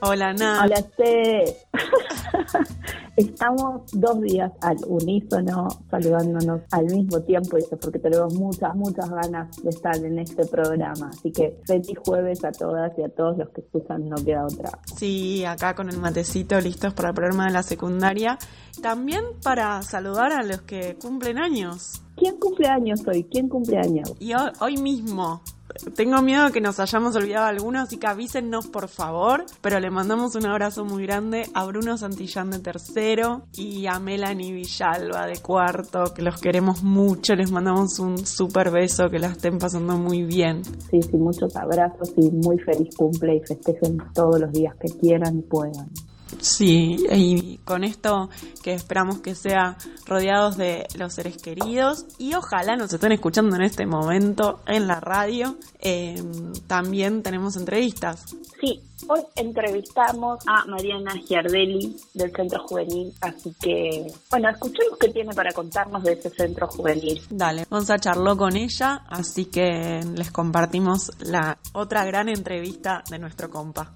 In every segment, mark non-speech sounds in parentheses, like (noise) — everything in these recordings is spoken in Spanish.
Hola, Nat. Hola, T. (laughs) Estamos dos días al unísono saludándonos al mismo tiempo y eso porque tenemos muchas, muchas ganas de estar en este programa. Así que feliz jueves a todas y a todos los que escuchan No Queda Otra. Sí, acá con el matecito listos para el programa de la secundaria. También para saludar a los que cumplen años. ¿Quién cumple años hoy? ¿Quién cumple años? Y hoy, hoy mismo. Tengo miedo que nos hayamos olvidado algunos, así que avísennos por favor. Pero le mandamos un abrazo muy grande a Bruno Santillán de tercero y a Melanie Villalba de cuarto, que los queremos mucho. Les mandamos un súper beso, que la estén pasando muy bien. Sí, sí, muchos abrazos y muy feliz cumple y festejen todos los días que quieran y puedan. Sí, y con esto que esperamos que sea rodeados de los seres queridos y ojalá nos estén escuchando en este momento en la radio. Eh, también tenemos entrevistas. Sí, hoy entrevistamos a Mariana Giardelli del Centro Juvenil, así que, bueno, escuchemos qué tiene para contarnos de ese Centro Juvenil. Dale, Gonza charló con ella, así que les compartimos la otra gran entrevista de nuestro compa.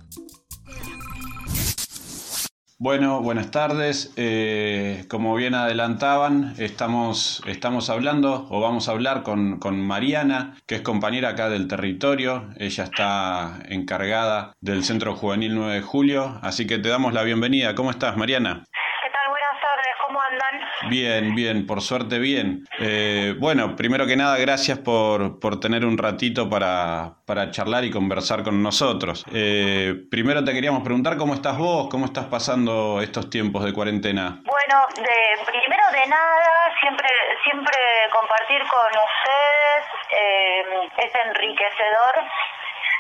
Bueno, buenas tardes. Eh, como bien adelantaban, estamos, estamos hablando o vamos a hablar con, con, Mariana, que es compañera acá del territorio. Ella está encargada del Centro Juvenil 9 de Julio, así que te damos la bienvenida. ¿Cómo estás, Mariana? ¿Qué tal? Buenas tardes, ¿cómo andan? Bien, bien, por suerte bien. Eh, bueno, primero que nada, gracias por, por tener un ratito para, para charlar y conversar con nosotros. Eh, primero te queríamos preguntar cómo estás vos, cómo estás pasando estos tiempos de cuarentena. Bueno, de, primero de nada, siempre, siempre compartir con ustedes eh, es enriquecedor.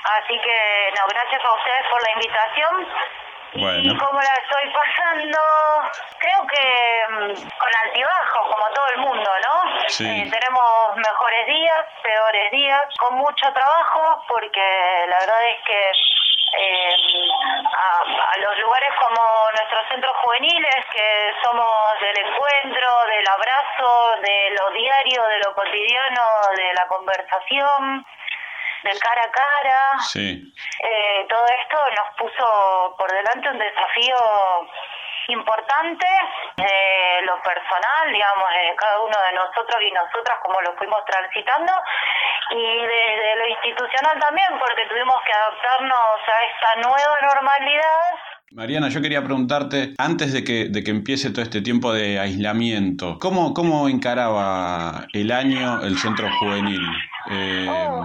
Así que, no, gracias a ustedes por la invitación. Bueno. Y cómo la estoy pasando, creo que mm, con altibajos, como todo el mundo, ¿no? Sí. Eh, tenemos mejores días, peores días, con mucho trabajo, porque la verdad es que eh, a, a, los lugares como nuestros centros juveniles, que somos del encuentro, del abrazo, de lo diario, de lo cotidiano, de la conversación, del cara a cara. Sí. Eh, todo esto nos puso por delante un desafío importante, eh, lo personal, digamos, de cada uno de nosotros y nosotras, como lo fuimos transitando, y desde lo institucional también, porque tuvimos que adaptarnos a esta nueva normalidad. Mariana, yo quería preguntarte, antes de que, de que empiece todo este tiempo de aislamiento, ¿cómo, cómo encaraba el año el centro juvenil? Eh, Oh.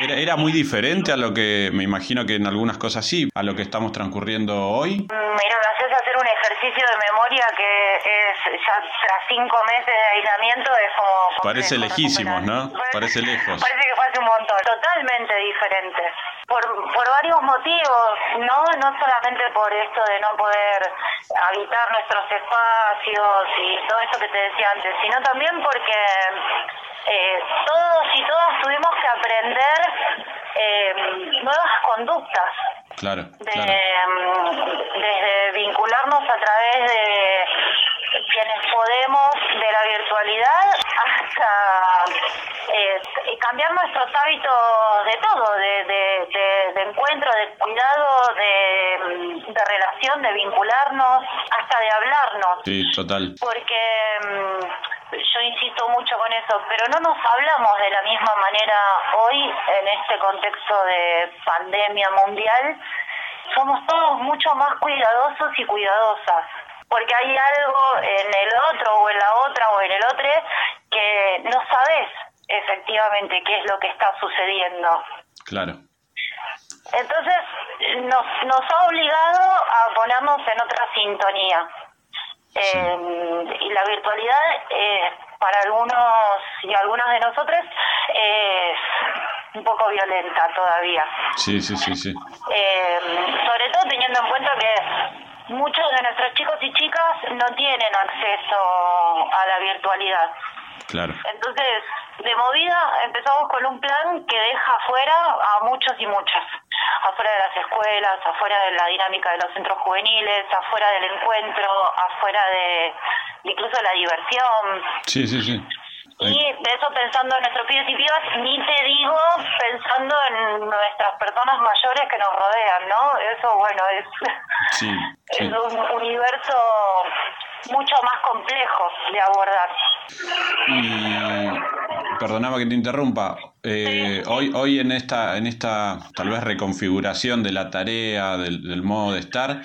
Era, ¿Era muy diferente a lo que, me imagino que en algunas cosas sí, a lo que estamos transcurriendo hoy? Mira, me haces hacer un ejercicio de memoria que es ya tras cinco meses de aislamiento es como... Parece lejísimos, ¿no? Parece- Parece lejos. Parece que fue hace un montón. Totalmente diferente. Por, por varios motivos, ¿no? No solamente por esto de no poder habitar nuestros espacios y todo eso que te decía antes, sino también porque eh, todos y todas tuvimos que aprender eh, nuevas conductas. Claro, de, claro. mm, desde vincularnos a través de quienes podemos de la virtualidad hasta eh, cambiar nuestros hábitos de todo, de, de, de- de encuentro, de cuidado, de, de relación, de vincularnos, hasta de hablarnos Sí, total. porque mm, yo insisto mucho con eso, pero no nos hablamos de la misma manera hoy en este contexto de pandemia mundial. Somos todos mucho más cuidadosos y cuidadosas, porque hay algo en el otro o en la otra o en el otro que no sabes efectivamente qué es lo que está sucediendo. Claro. Entonces nos, nos ha obligado a ponernos en otra sintonía. Eh, y la virtualidad eh, para algunos y algunas de nosotros es un poco violenta todavía. Sí, sí, sí, sí. Eh, sobre todo teniendo en cuenta que muchos de nuestros chicos y chicas no tienen acceso a la virtualidad. Claro. Entonces, de movida empezamos con un plan que deja afuera a muchos y muchas. Afuera de las escuelas, afuera de la dinámica de los centros juveniles, afuera del encuentro, afuera de incluso la diversión. Sí, sí, sí. Y de eso pensando en nuestros pibes y pibas, ni te digo pensando en nuestras personas mayores que nos rodean, ¿no? Eso, bueno, es, Sí, (laughs) sí. es un universo mucho más complejo de abordar. Y perdonaba que te interrumpa. eh, hoy, hoy en esta, en esta tal vez reconfiguración de la tarea, del, del modo de estar,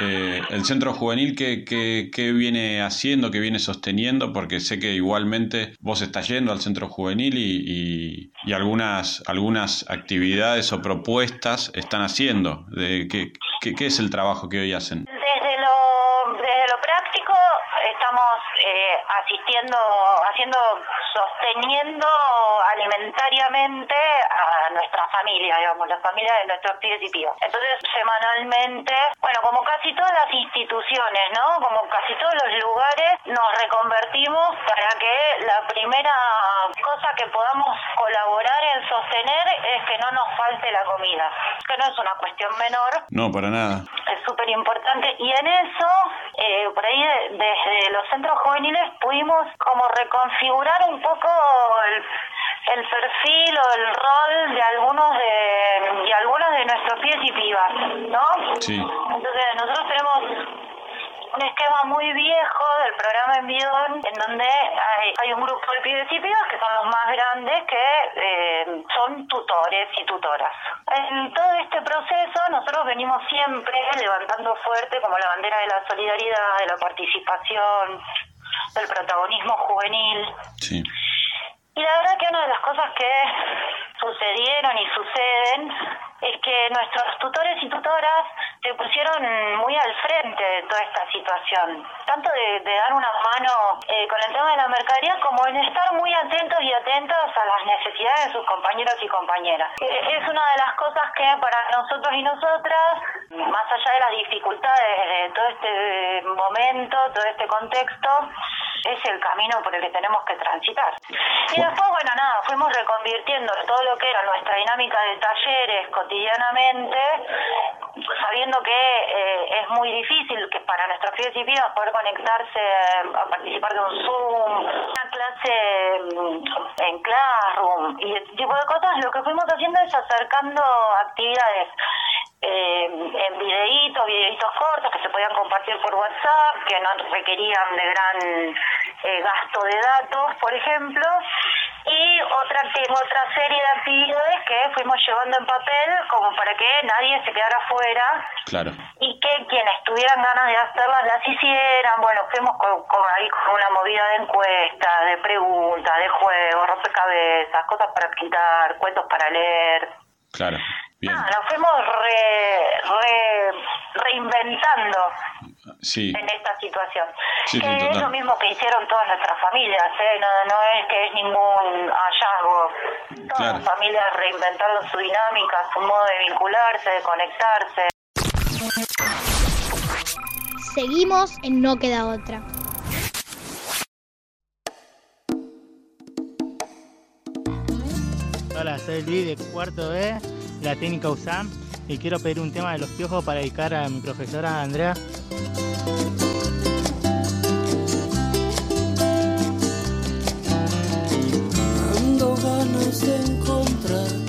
eh, el centro juvenil ¿qué, qué, qué viene haciendo, qué viene sosteniendo, porque sé que igualmente vos estás yendo al centro juvenil y, y- y algunas, algunas actividades o propuestas están haciendo. De, ¿qué, qué, qué es el trabajo que hoy hacen? Desde lo, desde lo práctico estamos eh, asistiendo, haciendo, sosteniendo alimentariamente a nuestra familia, digamos, la familia de nuestros pibes y pibas. Entonces, semanalmente, bueno, como casi todas las instituciones, ¿no? Como casi todos los lugares, nos reconvertimos para que la primera cosa que podamos colaborar en sostener es que no nos falte la comida, que no es una cuestión menor, No, para nada. Súper importante y en eso eh, por ahí de- desde los centros juveniles pudimos como reconfigurar un poco el, el perfil o el rol de algunos de y algunos de nuestros pies y pibas ¿no? Sí. entonces nosotros tenemos un esquema muy viejo del programa en Bidón, en donde hay, hay un grupo de pibes y pibas que son los más grandes que eh, son tutores y tutoras. En todo este proceso nosotros venimos siempre levantando fuerte como la bandera de la solidaridad, de la participación, del protagonismo juvenil. Sí. Y la verdad que una de las cosas que sucedieron y suceden es que nuestros tutores y tutoras se pusieron muy al frente de toda esta situación, tanto de, dar una mano eh, con el tema de la mercadería como en estar muy atentos y atentas a las necesidades de sus compañeros y compañeras. Eh, es una de las cosas que para nosotros y nosotras, más allá de las dificultades de todo este momento, todo este contexto, es el camino por el que tenemos que transitar. Y después, bueno, nada, fuimos reconvirtiendo todo lo que era nuestra dinámica de talleres cotidianamente, sabiendo que eh, es muy difícil que para nuestros pibes y pibas poder conectarse a participar de un Zoom, una clase mm, en Classroom y ese tipo de cosas, lo que fuimos haciendo es acercando actividades eh, en videitos, videitos cortos que se podían compartir por WhatsApp, que no requerían de gran eh, gasto de datos, por ejemplo, y otra otra serie de actividades que fuimos llevando en papel como para que nadie se quedara fuera Claro. y que quienes tuvieran ganas de hacerlas las hicieran. Bueno, fuimos con, con ahí con una movida de encuestas, de preguntas, de juegos, rompecabezas, cosas para pintar, cuentos para leer. Claro. Bien. Ah, nos fuimos reinventando Sí. en esta situación. Sí, sí, que es lo mismo que hicieron todas nuestras familias, ¿eh? no, no es que es ningún hallazgo. Todas Claro. las familias reinventaron su dinámica, su modo de vincularse, de conectarse. Seguimos en No Queda Otra. Hola, soy Luis de cuarto B, la técnica USAM y quiero pedir un tema de los piojos para dedicar a mi profesora Andrea. Dando ganas de encontrar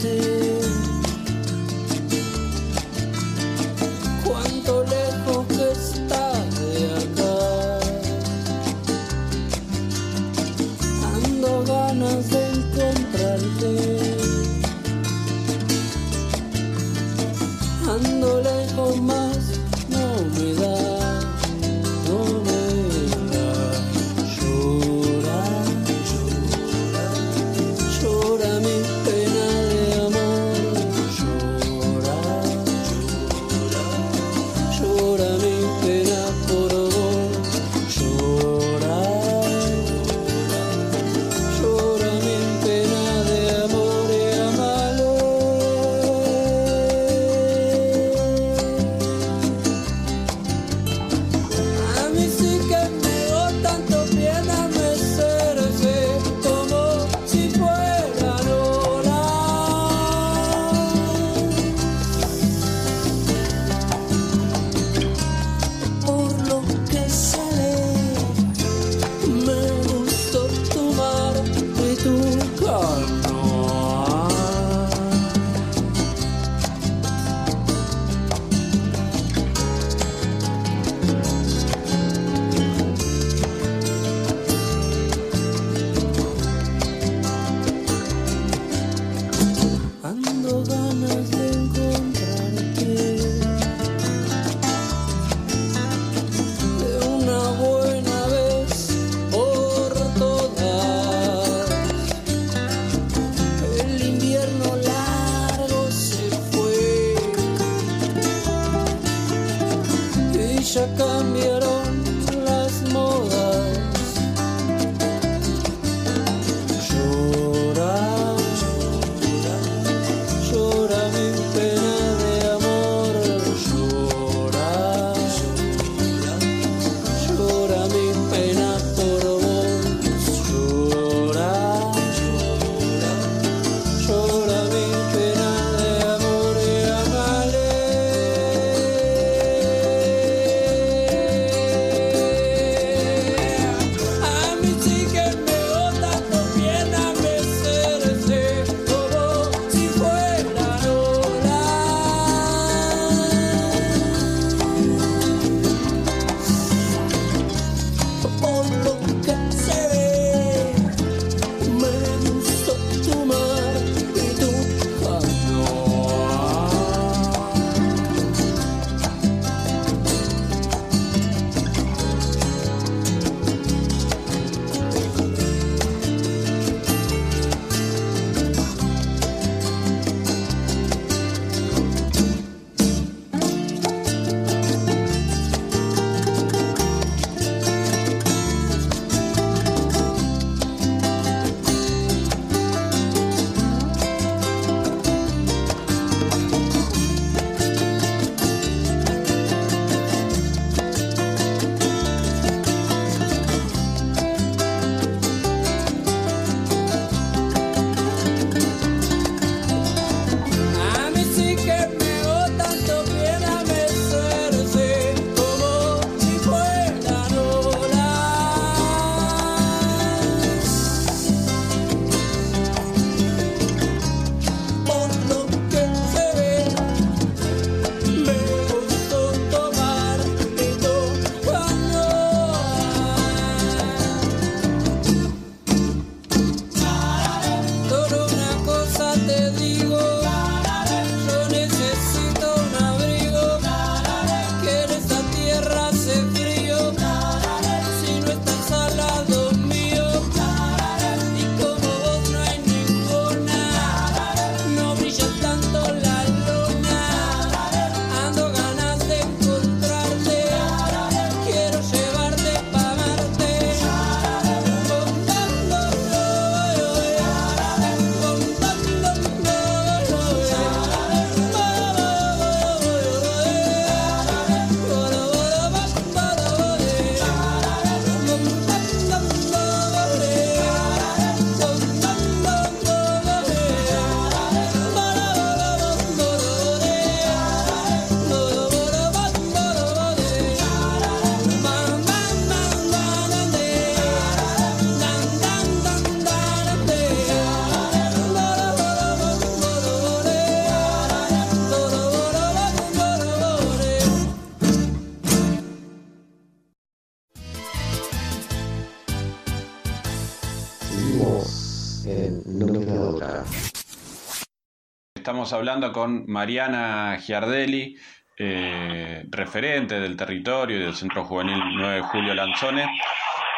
estamos hablando con Mariana Giardelli, eh, referente del territorio y del Centro Juvenil 9 de Julio Lanzone.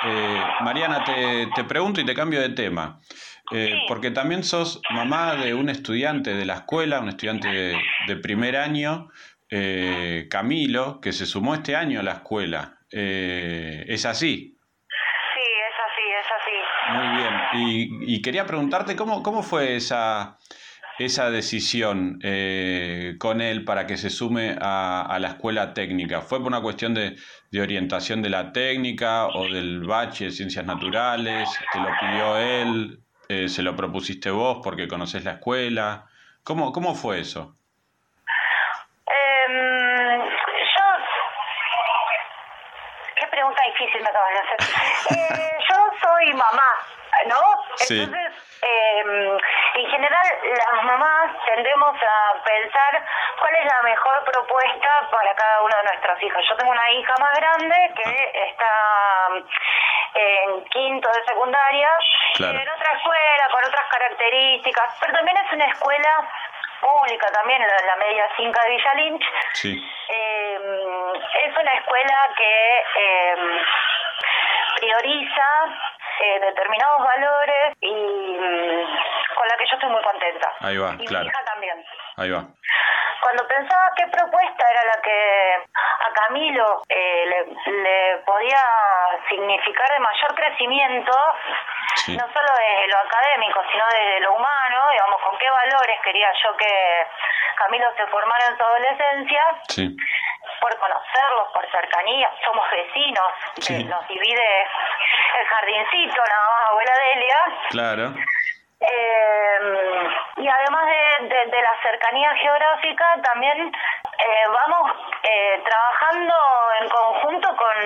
Eh, Mariana, te, te pregunto y te cambio de tema. Eh, porque también sos mamá de un estudiante de la escuela, un estudiante de, de primer año, eh, Camilo, que se sumó este año a la escuela. ¿Es así? Sí, es así, es así. Muy bien. Y, y quería preguntarte cómo, cómo fue esa, esa decisión eh, con él para que se sume a, a la escuela técnica. ¿Fue por una cuestión de, de orientación de la técnica o del bache de ciencias naturales? ¿Te lo pidió él? Eh, ¿Se lo propusiste vos porque conocés la escuela? ¿Cómo, cómo fue eso? Em, yo... Qué pregunta difícil me acabas de hacer. (laughs) Eh, yo soy mamá, ¿no? Sí. Entonces, em, en general, las mamás tendemos a pensar cuál es la mejor propuesta para cada uno de nuestros hijos. Yo tengo una hija más grande que está en quinto de secundaria, Claro. en otra escuela, con otras características, pero también es una escuela pública también, la, la media 5 de Villa Lynch, Sí, eh, es una escuela que eh, prioriza eh, determinados valores y mm, con la que yo estoy muy contenta. Ahí va, y claro. mi hija también. ahí va. Cuando pensaba qué propuesta era la que a Camilo eh, le, le podía significar de mayor crecimiento, Sí. no solo desde lo académico, sino desde lo humano, digamos, con qué valores quería yo que Camilo se formara en su adolescencia, Sí, por conocerlos, por cercanía, somos vecinos, Sí. eh, nos divide el jardincito, nada más, abuela Delia. claro. Eh, y además de, de- de la cercanía geográfica, también eh, vamos eh, trabajando en conjunto con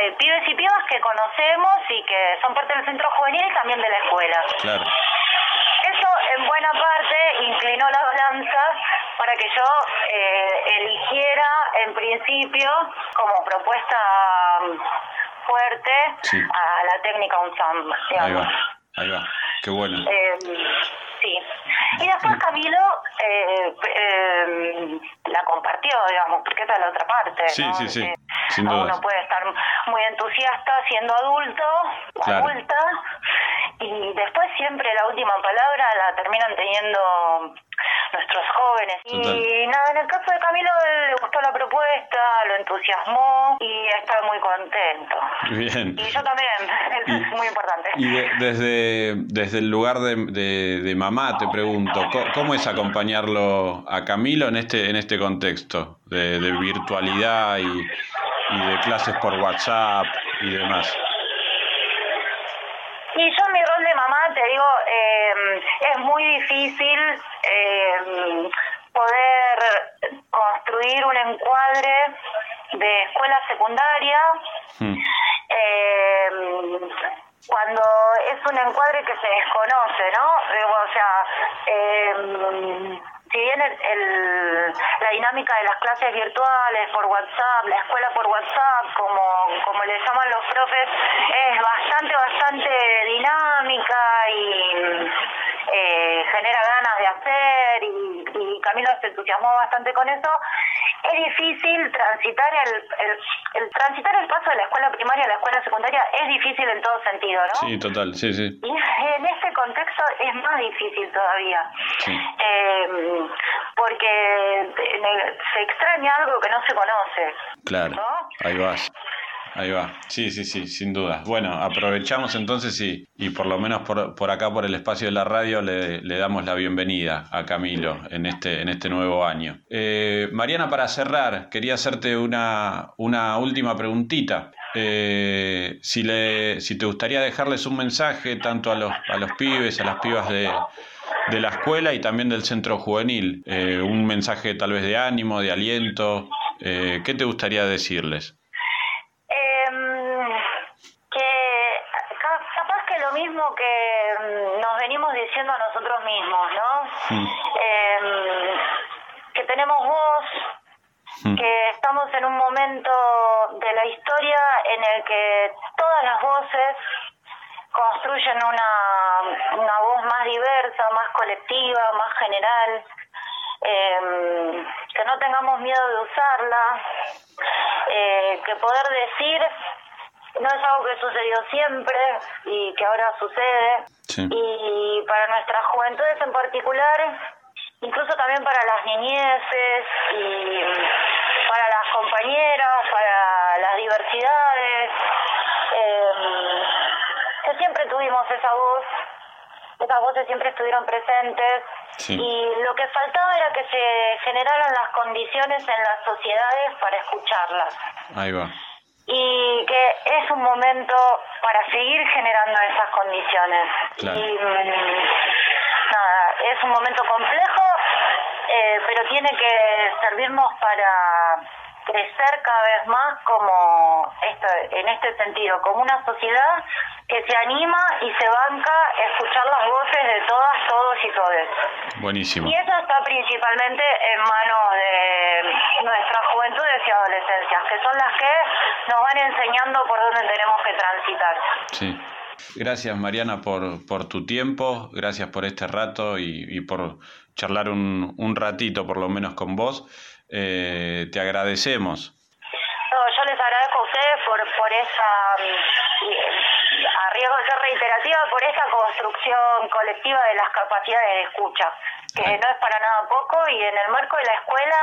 eh, pibes y pibas que conocemos y que son parte del centro juvenil y también de la escuela. Claro. Eso en buena parte inclinó la balanza para que yo eh, eligiera en principio como propuesta mm, fuerte Sí. a la técnica UNSAM. Ahí va, ahí va. Qué bueno. Eh, sí. Y después Camilo eh, eh, la compartió, digamos, porque esa es la otra parte. Sí, ¿no? sí, sí, sin. Uno puede estar muy entusiasta siendo adulto, Claro. adulta, y después siempre la última palabra la terminan teniendo nuestros jóvenes. Total. Y nada, en el caso de Camilo le gustó la propuesta, lo entusiasmó y está muy contento. Bien. Y yo también, eso (laughs) es muy importante. Y de- desde, desde el lugar de, de- de mamá te pregunto, ¿co- ¿cómo es acompañarlo a Camilo en este, en este contexto de, de virtualidad y, y de clases por WhatsApp y demás? Y yo mi rol de mamá, te digo, eh, es muy difícil eh, poder construir un encuadre de escuela secundaria Hmm, eh, cuando es un encuadre que se desconoce, ¿no? Digo, o sea, eh, si bien el, el- dinámica de las clases virtuales por WhatsApp, la escuela por WhatsApp, como, como le llaman los profes, es bastante, bastante dinámica y eh, genera ganas de hacer y, y Camilo se entusiasmó bastante con eso, es difícil transitar el, el, el transitar el paso de la escuela primaria a la escuela secundaria es difícil en todo sentido, ¿no? Sí, total, sí, sí. Y en este contexto es más difícil todavía. Sí. Eh, porque se extraña algo que no se conoce. Claro, ¿No? ahí vas. Ahí va. Sí, sí, sí, sin duda. Bueno, aprovechamos entonces y, y por lo menos por, por acá, por el espacio de la radio, le, le damos la bienvenida a Camilo en este, en este nuevo año. Eh, Mariana, para cerrar, quería hacerte una, una última preguntita. Eh, si, le, si te gustaría dejarles un mensaje tanto a los, a los pibes, a las pibas de, de la escuela y también del centro juvenil, eh, un mensaje tal vez de ánimo, de aliento, eh, ¿qué te gustaría decirles? Em, que ca- capaz que lo mismo que mm, nos venimos diciendo a nosotros mismos, ¿no? Mm. Em, que tenemos voz, Mm. que estamos en un momento de la historia en el que todas las voces construyen una, una voz más diversa, más colectiva, más general, eh, que no tengamos miedo de usarla, eh, que poder decir no es algo que sucedió siempre y que ahora sucede. Sí. Y para nuestras juventudes en particular, incluso también para las niñeces y para las compañeras, para las diversidades, eh, que siempre tuvimos esa voz, esas voces siempre estuvieron presentes Sí. y lo que faltaba era que se generaran las condiciones en las sociedades para escucharlas Ahí va. Y que es un momento para seguir generando esas condiciones. Claro. Y mm, nada, es un momento complejo, eh, pero tiene que servirnos para crecer cada vez más como esto, en este sentido, como una sociedad que se anima y se banca a escuchar las voces de todas, todos y todes. Buenísimo. Y eso está principalmente en manos de nuestras juventudes y adolescencias, que son las que nos van enseñando por dónde tenemos que transitar. Sí. Gracias Mariana por, por tu tiempo, gracias por este rato y, y por charlar un, un ratito por lo menos con vos. Eh, te agradecemos. No, yo les agradezco a ustedes por, por esa, por esa construcción colectiva de las capacidades de escucha, que no es para nada poco y en el marco de la escuela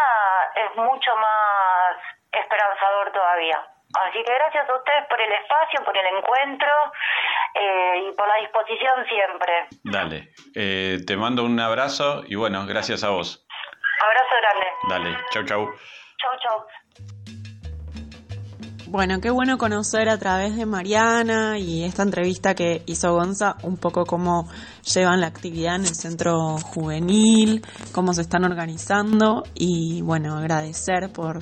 es mucho más esperanzador todavía. Así que gracias a ustedes por el espacio, por el encuentro eh, y por la disposición siempre. Dale. Eh, te mando un abrazo y bueno, gracias a vos. Abrazo grande. Dale. Chau, chau. Chau, chau. Bueno, qué bueno conocer a través de Mariana y esta entrevista que hizo Gonza un poco cómo llevan la actividad en el centro juvenil, cómo se están organizando y bueno, agradecer por,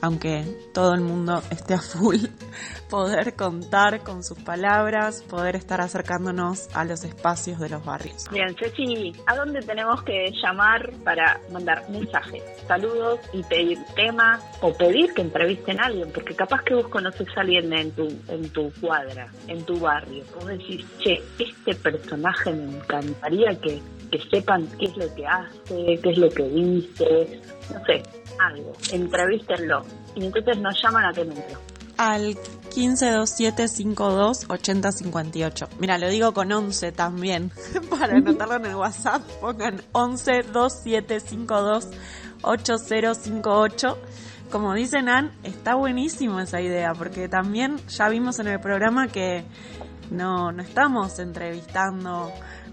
aunque todo el mundo esté a full, (laughs) poder contar con sus palabras, poder estar acercándonos a los espacios de los barrios. Bien, Ceci, ¿a dónde tenemos que llamar para mandar mensajes, saludos y pedir temas o pedir que entrevisten a alguien? Porque capaz que vos conoces a alguien en tu, en tu cuadra, en tu barrio. Vos decís, che, este personaje me encantaría que, que sepan qué es lo que hace, qué es lo que dice, no sé, algo. Entrevístenlo. Y entonces nos llaman a qué número. Al 1527528058. Mira, lo digo con 11 también. (laughs) Para anotarlo en el WhatsApp, pongan 1127528058. Como dice Nan, está buenísimo esa idea, porque también ya vimos en el programa que no, no estamos entrevistando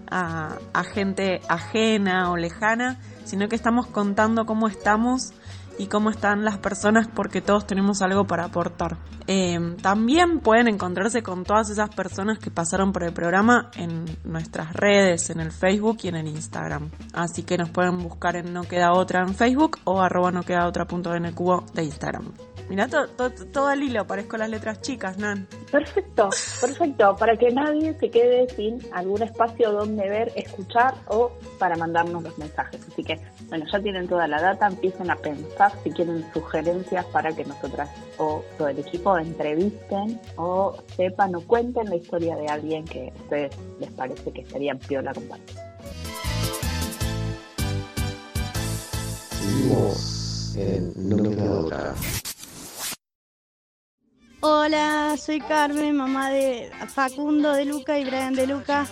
a, gente ajena o lejana, sino que estamos contando cómo estamos y cómo están las personas porque todos tenemos algo para aportar. Eh, también pueden encontrarse con todas esas personas que pasaron por el programa en nuestras redes, en el Facebook y en el Instagram. Así que nos pueden buscar en No Queda Otra en Facebook o arroba no otra punto de Instagram. Mirá to- to- todo el hilo, parezco las letras chicas, Nan. Perfecto, perfecto, para que nadie se quede sin algún espacio donde ver, escuchar o para mandarnos los mensajes. Así que, bueno, ya tienen toda la data, empiecen a pensar si quieren sugerencias para que nosotras o todo el equipo entrevisten o sepan o cuenten la historia de alguien que a ustedes les parece que estaría piola compartir. Seguimos en No Queda Otra. Hola, soy Carmen, mamá de Facundo de Luca y Brian de Luca.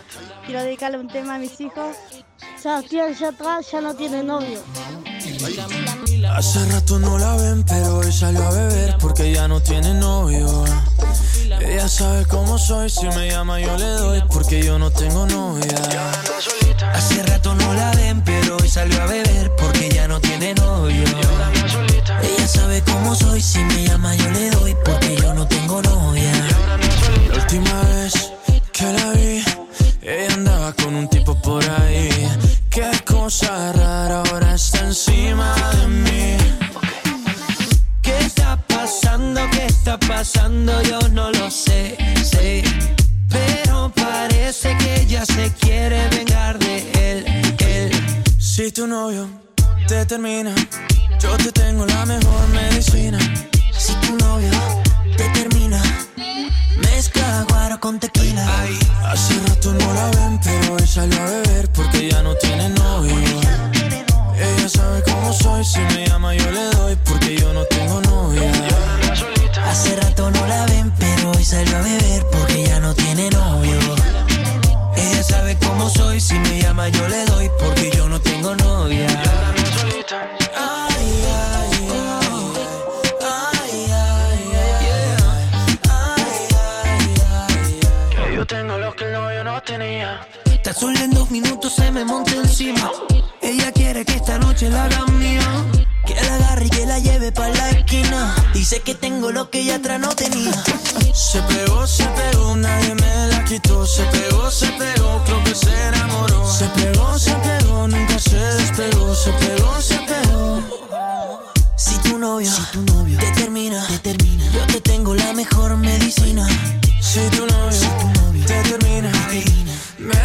Quiero dedicarle un tema a mis hijos. Sebastián ya atrás ya no tiene novio. Hace rato no la ven, pero hoy salió a beber porque ya no tiene novio. Ella sabe cómo soy, si me llama yo le doy porque yo no tengo novia. Hace rato no la ven, pero hoy salió a beber porque ya no tiene novio. Sabe cómo soy, si me llama yo le doy porque yo no tengo novia. La última vez que la vi, ella andaba con un tipo por ahí. Qué cosa rara, ahora está encima de mí. ¿Qué está pasando? ¿Qué está pasando? Yo no lo sé, sé. Pero parece que ella se quiere vengar de él, él. Si tu novio te termina, yo te tengo la mejor medicina. Si tu novio te termina,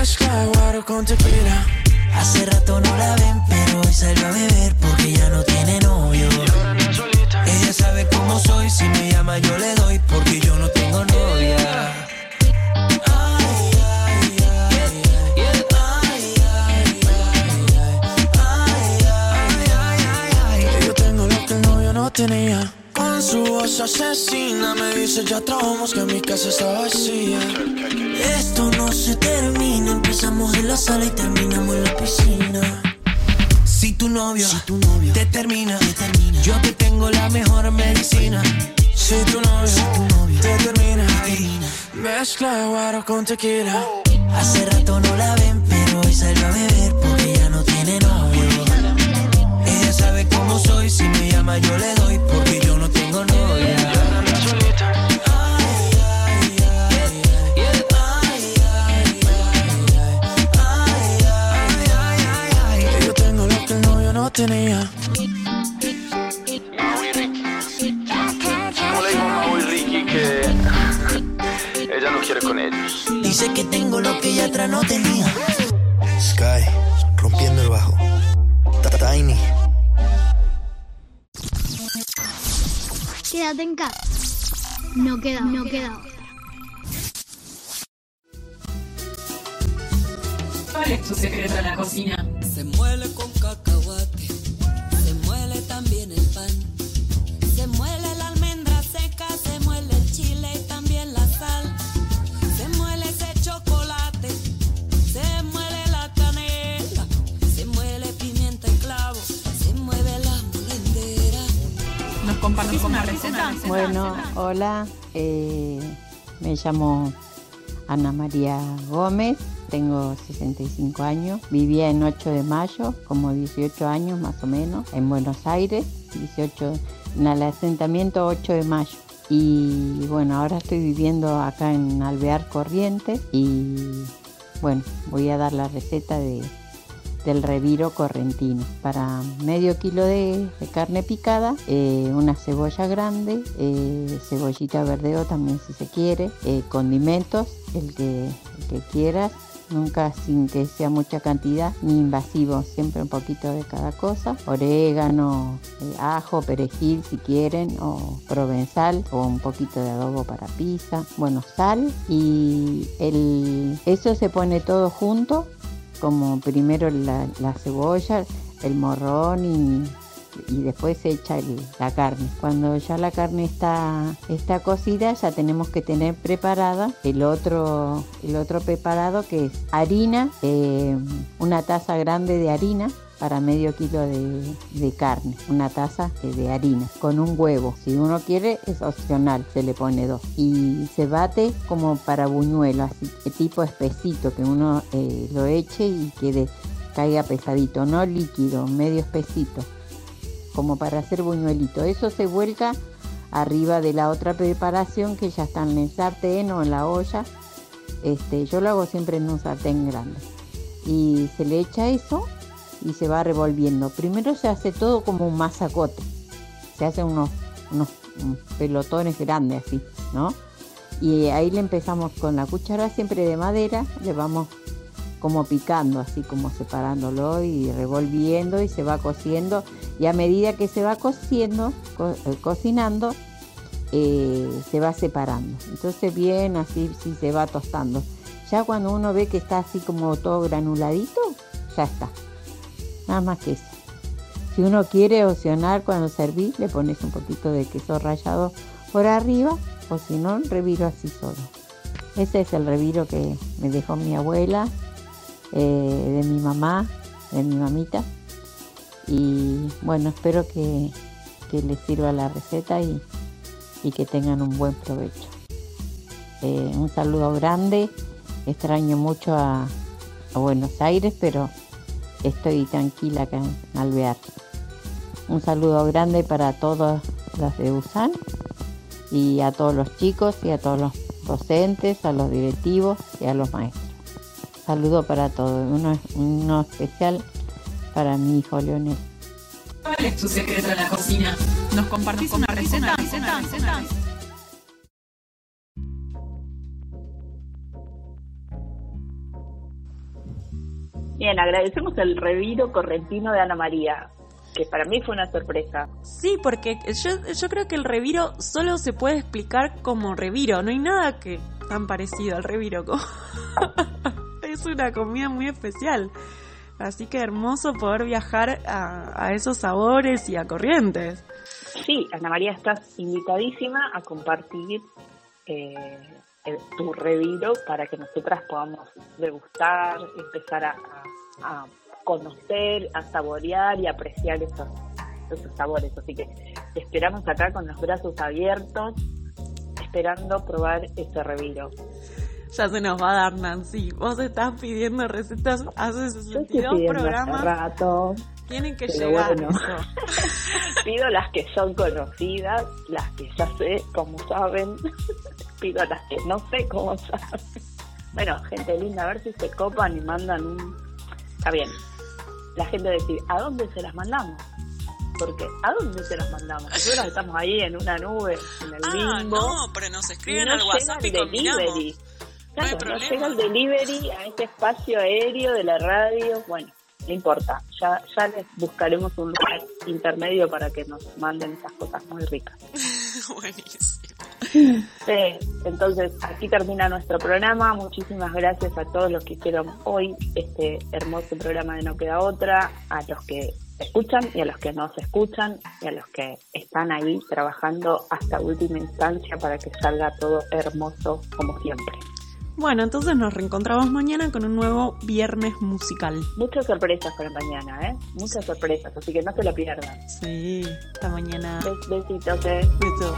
Flash, con tequila. Hace rato no la ven, pero hoy salió a beber porque ya no tiene novio. Ella sabe cómo soy, si me llama yo le doy porque yo no tengo novia. Ay, ay, ay, yo tengo lo que el novio no tenía. Con su voz asesina me dice ya trabajamos que mi casa está vacía. Esto no se termina empezamos en la sala y terminamos en la piscina. Si tu novio, si tu novio te termina, te termina, yo te tengo la mejor medicina. Si tu novio, si tu novio te termina, te termina, mezcla guaro con tequila. Hace rato no la ven, pero hoy salió a beber porque ya no tiene novio. Ella sabe cómo soy, si me llama yo le doy porque yo no tengo novia. Tenía. ¿Cómo le dijo Mau y Ricky que ella no quiere con ellos? Dice que tengo lo que ella atrás no tenía. Sky, rompiendo el bajo. Tiny. Quédate en casa. No queda, no queda. ¿Cuál es tu secreto en la cocina? Se muele con cacahuate, Bueno, hola, eh, me llamo Ana María Gómez, tengo 65 años, vivía en 8 de mayo, como 18 años más o menos, en Buenos Aires, 18 en el asentamiento 8 de mayo. Y bueno, ahora estoy viviendo acá en Alvear Corrientes y bueno, voy a dar la receta de, del reviro correntino. Para medio kilo de, carne picada, eh, una cebolla grande, eh, cebollita verdeo también si se quiere, eh, condimentos, el que, quieras, nunca sin que sea mucha cantidad ni invasivo, siempre un poquito de cada cosa, orégano, ajo, perejil si quieren, o provenzal, o un poquito de adobo para pizza, bueno, sal y eso se pone todo junto como primero la, la cebolla, el morrón y, y después se echa la carne. Cuando ya la carne está, está cocida, ya tenemos que tener preparada el otro, el otro preparado que es harina, eh, una taza grande de harina para medio kilo de, carne, una taza de harina con un huevo. Si uno quiere es opcional, se le pone dos. Y se bate como para buñuelo, así tipo espesito, que uno eh, lo eche y quede caiga pesadito, no líquido, medio espesito como para hacer buñuelito. Eso se vuelca arriba de la otra preparación que ya está en el sartén o en la olla. Este, yo lo hago siempre en un sartén grande. Y se le echa eso y se va revolviendo. Primero se hace todo como un masacote. Se hacen unos, unos pelotones grandes así, ¿no? Y ahí le empezamos con la cuchara siempre de madera, le vamos como picando, así como separándolo y revolviendo y se va cociendo. Y a medida que se va cociendo, co- eh, cocinando, eh, se va separando. Entonces bien, así sí se va tostando. Ya cuando uno ve que está así como todo granuladito, ya está. Nada más que eso. Si uno quiere opcionar cuando servís, le pones un poquito de queso rallado por arriba, o si no, reviro así solo. Ese es el reviro que me dejó mi abuela, eh, de mi mamá, de mi mamita. Y bueno, espero que, que les sirva la receta y, y que tengan un buen provecho. Eh, un saludo grande, extraño mucho a, a Buenos Aires, pero estoy tranquila acá en Alvear. Un saludo grande para todos los de USAN y a todos los chicos y a todos los docentes, a los directivos y a los maestros. Saludo para todos, uno, especial para mi hijo Leonel. ¿Cuál es tu secreto en la cocina? ¿Nos compartís una receta? Bien, agradecemos el reviro correntino de Ana María, que para mí fue una sorpresa. Sí, porque yo, yo creo que el reviro solo se puede explicar como reviro, no hay nada que tan parecido al reviro como... (laughs) es una comida muy especial. Así que hermoso poder viajar a, a esos sabores y a corrientes. Sí, Ana María, estás invitadísima a compartir eh, el- tu reviro para que nosotras podamos degustar, empezar a, a- a conocer, a saborear y apreciar esos, esos sabores. Así que te esperamos acá con los brazos abiertos, esperando probar ese reviro. Ya se nos va a dar, Nancy. Vos estás pidiendo recetas hace Yo estoy 62 pidiendo hace programas. rato, Tienen que pero llegar. bueno. (laughs) pido las que son conocidas, las que ya sé cómo saben, (laughs) pido las que no sé cómo saben. Bueno, gente linda, a ver si se copan y mandan un... Está bien, la gente decir, ¿a dónde se las mandamos? Porque, ¿a dónde se las mandamos? Nosotros estamos ahí en una nube, en el Ah, limbo. no, pero nos y escriben no al WhatsApp y delivery. Claro, no llega el delivery a este espacio aéreo de la radio. Bueno, no importa, ya, ya les buscaremos un lugar intermedio para que nos manden esas cosas muy ricas. (laughs) Buenísimo. (laughs) Sí, entonces aquí termina nuestro programa. Muchísimas gracias a todos los que hicieron hoy este hermoso programa de No Queda Otra, a los que escuchan y a los que no se escuchan y a los que están ahí trabajando hasta última instancia para que salga todo hermoso como siempre. Bueno, entonces nos reencontramos mañana con un nuevo viernes musical. Muchas sorpresas para mañana, ¿eh? Muchas sorpresas, así que no se la pierdan. Sí, hasta mañana. Bes- Besitos, ¿eh? Beso.